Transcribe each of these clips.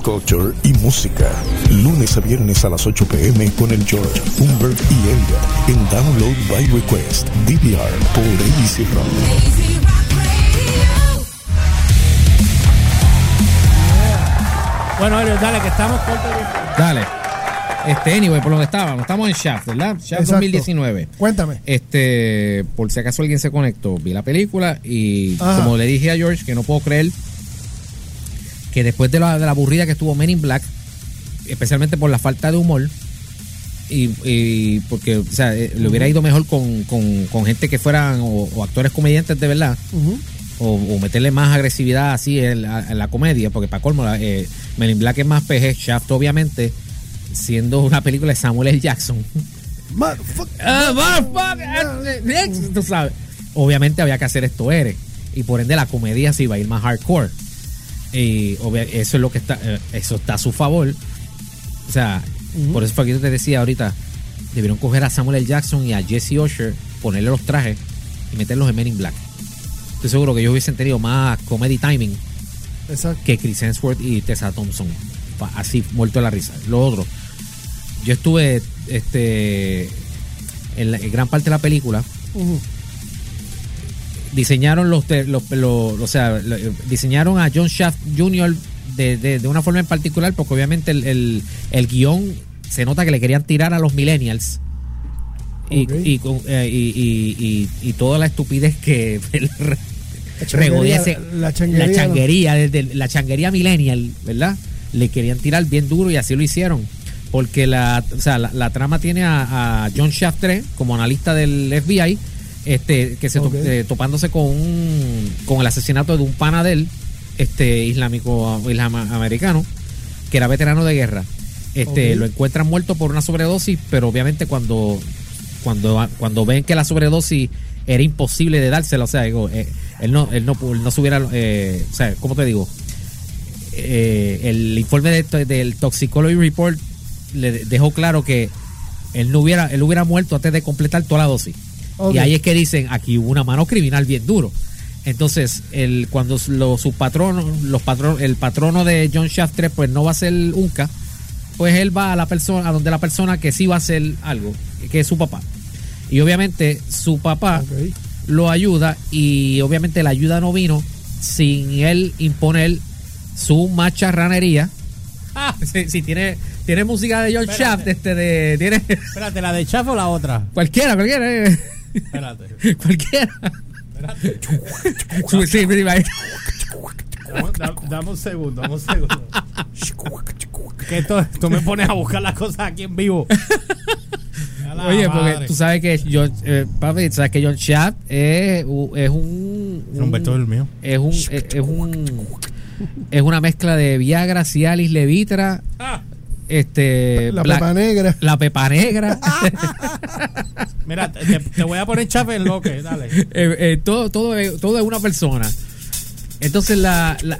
culture y música. Lunes a viernes a las 8 pm con el George, Humbert y Elliot en Download by Request, DVR por ABC Rock. Bueno, dale, que estamos cortos. Dale. Este, anyway, por donde estábamos, estamos en Shaft, ¿verdad? Shaft Exacto. 2019. Cuéntame. Este, por si acaso alguien se conectó, vi la película y Ajá. como le dije a George, que no puedo creer que después de la, de la aburrida que estuvo Men in Black, especialmente por la falta de humor, y, y porque, o sea, eh, le hubiera ido mejor con, con- con gente que fueran o, o actores comediantes de verdad, o, o meterle más agresividad así en la, en la comedia, porque para colmo, eh, Men in Black es más PG, Shaft obviamente, siendo una película de Samuel L. Jackson. Motherfuck- Ah, motherfucker, next, tú sabes. Obviamente había que hacer esto eres. Y por ende la comedia se iba a ir más hardcore. Y eso es lo que está, eh, eso está a su favor. O sea, por eso fue que yo te decía ahorita, debieron coger a Samuel L. Jackson y a Jesse Usher, ponerle los trajes y meterlos en Men in Black. Estoy seguro que ellos hubiesen tenido más comedy timing Exacto. que Chris Hemsworth y Tessa Thompson. Así, muerto de la risa. Lo otro, yo estuve este en, la- en gran parte de la película. Diseñaron los, los, los- o sea, diseñaron a John Shaft Jr. De, de- de una forma en particular, porque obviamente el, el, el guion se nota que le querían tirar a los millennials. Y, Ok. y, con- eh, y, y- y- y toda la estupidez que La regodea changuería, la changuería, la la changuería millennial, ¿verdad? Le querían tirar bien duro y así lo hicieron. Porque la, o sea, la, la trama tiene a, a John Shaft 3 como analista del FBI, este, que se to- eh, topándose con un, con el asesinato de un pana de él, este islámico islam- americano, que era veterano de guerra. Este, lo encuentran muerto por una sobredosis, pero obviamente cuando, cuando, cuando ven que la sobredosis era imposible de dársela, o sea, digo, eh, él no, él no, él no se hubiera, eh, o sea, ¿cómo te digo? Eh, el informe de- del Toxicology Report le de- dejó claro que él no hubiera, él hubiera muerto antes de completar toda la dosis. Y ahí es que dicen, aquí hubo una mano criminal bien duro. Entonces, el, cuando lo- sus patronos, los patron, el patrono de John Shaft 3, pues no va a ser Unca, pues él va a la persona, a donde la persona que sí va a hacer algo, que es su papá. Y obviamente su papá lo ayuda y obviamente la ayuda no vino sin él imponer su macharranería. Ah, sí, tiene, tiene música de John. Shaft, este de, tiene Espérate, ¿la de Chaff o la otra? cualquiera, cualquiera, eh. Espérate. cualquiera. Espérate. Sí, va. Dame, un segundo, dame un segundo. que esto, tú me pones a buscar las cosas aquí en vivo. Oye, porque madre. tú sabes que John, eh, papi, sabes que John Shaft es, es un, un- es el mío. es un es, es un es una mezcla de Viagra, Cialis, Levitra, Ah, este La Black- pepa negra. la pepa negra, mira, te, te voy a poner Chaff en lo que, dale. Eh, eh, todo todo es, todo es una persona. Entonces la, la,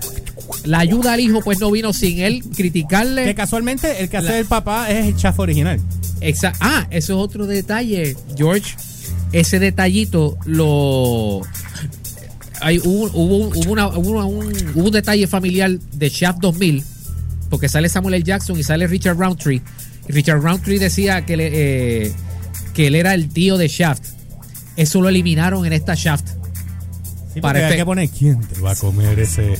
la ayuda al hijo pues no vino sin él Que criticarle. casualmente el que hace La- el papá es el Chaff original. Exa- ah, eso es otro detalle, George. Ese detallito lo hay hubo, hubo, hubo una- hubo una- un, hubo un detalle familiar de Shaft 2000 porque sale Samuel L. Jackson y sale Richard Roundtree y Richard Roundtree decía que le, eh, que él era el tío de Shaft eso lo eliminaron en esta Shaft Sí, Para porque hay que poner quién te va a comer ese.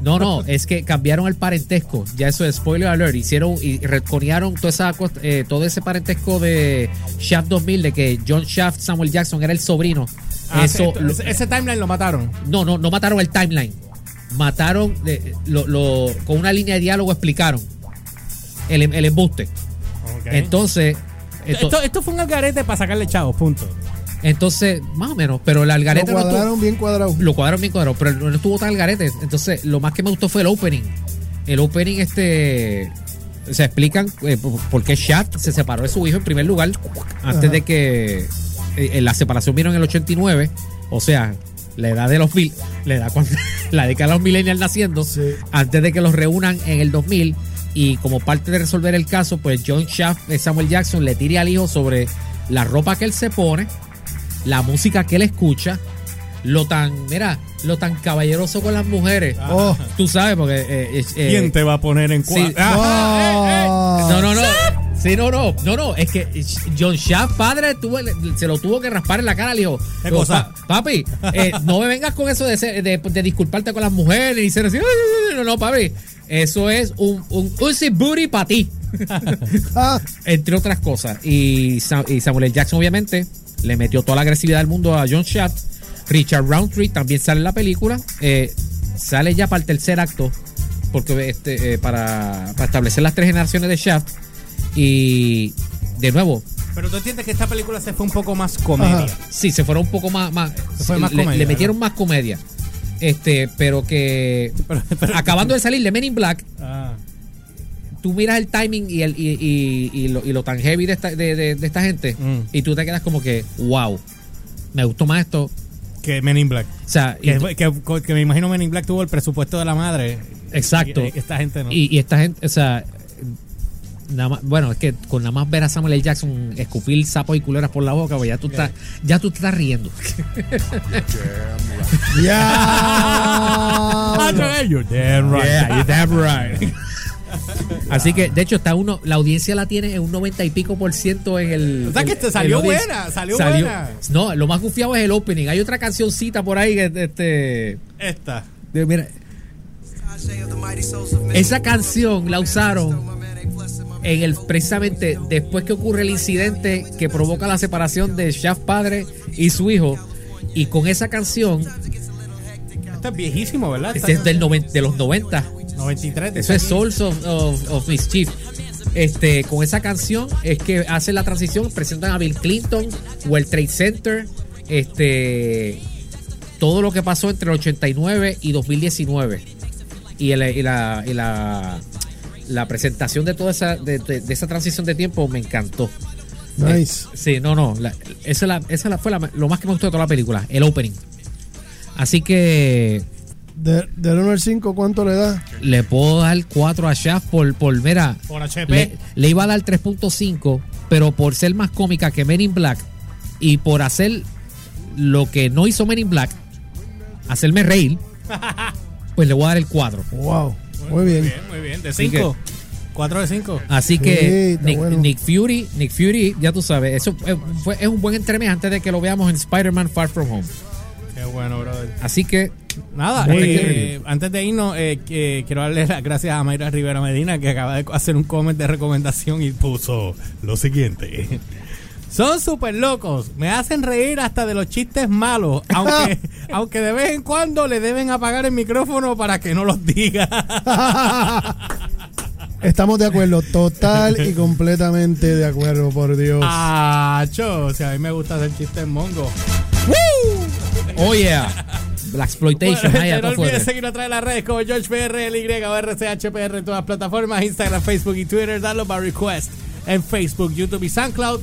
no no es que cambiaron el parentesco ya eso es spoiler alert hicieron y retconearon toda esa eh, todo ese parentesco de Shaft 2000 de que John Shaft Samuel Jackson era el sobrino Ah, eso ese- ese timeline lo mataron. no, no, no mataron el timeline. Mataron, lo, lo- con una línea de diálogo explicaron el, el embuste. Entonces, esto- Esto, esto fue un algarete para sacarle chavos, punto. entonces, más o menos, pero el Lo algarete no estuvo- cuadraron bien cuadrado. lo cuadraron bien cuadrado, pero no estuvo tan algarete. Entonces, lo más que me gustó fue el opening. El opening, este. Se explican eh, por, qué Shaft se separó de su hijo en primer lugar, antes Ajá. de que eh, la separación vino en el 89. O sea, la edad de los mil, la edad cuando, la década de los millennials naciendo, Sí. antes de que los reúnan en el 2000. Y como parte de resolver el caso, pues John Shaft, eh, Samuel Jackson, le tira al hijo sobre la ropa que él se pone, la música que él escucha, lo tan, mira, lo tan caballeroso con las mujeres. Oh. Tú sabes, porque. eh, eh, eh, ¿Quién te va a poner en sí. cuadro? Oh. No, no, no. Sí, no, no, no, no, es que John Shaft, padre, tuvo, se lo tuvo que raspar en la cara, le dijo, ¿Qué "Pero, cosa? pa- papi, eh, no me vengas con eso de, ser- de, de disculparte con las mujeres y ser así, no, no, papi, eso es un, un Uzi Booty para ti, Ah, entre otras cosas. Y, Sa- y Samuel L. Jackson, obviamente, le metió toda la agresividad del mundo a John Shaft. Richard Roundtree también sale en la película, eh, sale ya para el tercer acto, porque este, eh, para, para establecer las tres generaciones de Shaft. Y de nuevo, Pero tú entiendes que esta película se fue un poco más comedia. Ajá. sí, se fueron un poco más. más, Se fue más le, comedia, le metieron más comedia. Este, pero que Pero- pero- acabando de salir de Men in Black, Ah. tú miras el timing y, el, y, y- y lo, y lo tan heavy de esta, de, de- de esta gente, Mm. y tú te quedas como que, wow, me gustó más esto. Que Men in Black. O sea, y, Que, que- que me imagino Men in Black tuvo el presupuesto de la madre. Exacto. Y- y esta gente no. y, y esta gente, o sea, nada más, bueno, es que con nada más ver a Samuel L. Jackson escupir sapos y culeras por la boca, pues ya tú estás, ya tú estás riendo. You're damn right. Yeah, you're damn right. Así que, de hecho, está uno, la audiencia la tiene en un 90 y pico por ciento en el. O sea que el- te el salió buena, salió buena. No, lo más gufiado es el opening. Hay otra cancioncita por ahí que este. Esta. de- mira, esa canción la usaron en el precisamente después que ocurre el incidente que provoca la separación de Shaft padre y su hijo. Y con esa canción, Esto es viejísimo, ¿verdad? este es del noven- de los 90. 93. Eso es Souls of, of, of Mischief. Este, con esa canción es que hace la transición, presentan a Bill Clinton, World Trade Center, este, todo lo que pasó entre el 89 y 2019. Y, el- y la, y la, la presentación de toda esa, de, de- de esa transición de tiempo me encantó. Nice. Sí, no, no. la- esa la- esa la- fue la- lo más que me gustó de toda la película, el opening. Así que De, del 1 al 5, ¿cuánto le da? le puedo dar 4 a Shaft por, por mira, Por HP. le, le iba a dar 3.5, pero por ser más cómica que Men in Black y por hacer lo que no hizo Men in Black, hacerme reír, pues le voy a dar el 4. Wow. Muy bien. Bien, muy bien. De Así 5. 4 de 5. Así Sí, que está Nick, bueno. Nick Fury, Nick Fury, ya tú sabes, eso es, fue- es un buen entremés antes de que lo veamos en Spider-Man Far From Home. Qué bueno, brother. Así que Nada, Muy eh, antes de irnos, eh, que quiero darle las gracias a Mayra Rivera Medina que acaba de hacer un comment de recomendación y puso lo siguiente. Son súper locos, me hacen reír hasta de los chistes malos, aunque, aunque de vez en cuando le deben apagar el micrófono para que no los diga. Estamos de acuerdo, total y completamente de acuerdo, por Dios. Ah, cho, o sea, a mí me gusta hacer chistes mongo. Oh yeah. Black Exploitation. Bueno, no olvides seguirnos a través de las redes como GeorgePR, o RCHPR en todas las plataformas, Instagram, Facebook y Twitter. Dalo by request en Facebook, YouTube y SoundCloud.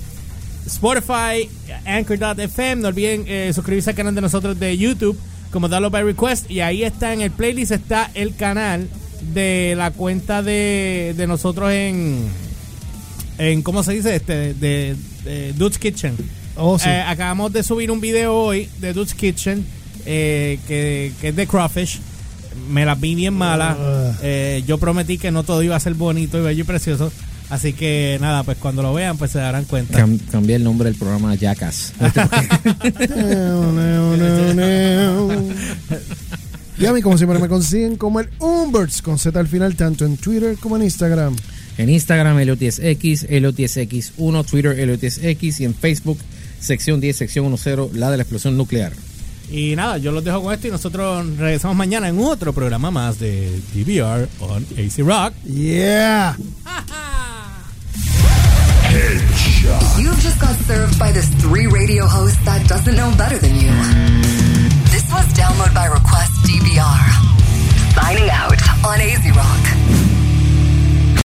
Spotify, Anchor.fm. No olviden eh, suscribirse al canal de nosotros de YouTube como Dalo by Request. Y ahí está en el playlist está el canal de la cuenta de, de nosotros en, en ¿cómo se dice? Este, de, de Dude's Kitchen. Oh, sí. Eh, acabamos de subir un video hoy de Dude's Kitchen eh, que, que es de crawfish. Me las vi bien malas. Eh, yo prometí que no todo iba a ser bonito y bello y precioso. Así que nada, pues cuando lo vean, pues se darán cuenta. Cam- cambié el nombre del programa a Jackass. Y a mí, como siempre, me consiguen como el Umberts con Z al final, tanto en Twitter como en Instagram. En Instagram, Elio10X, Elio10X1, Twitter, Elio10X y en Facebook, sección 10, sección 10, la de la explosión nuclear. Y nada, yo los dejo con esto y nosotros regresamos mañana en otro programa más de DVR on AC Rock. Yeah. You've just got served by this three radio host that doesn't know better than you. This was Download by Request DVR. Signing out on AZ Rock.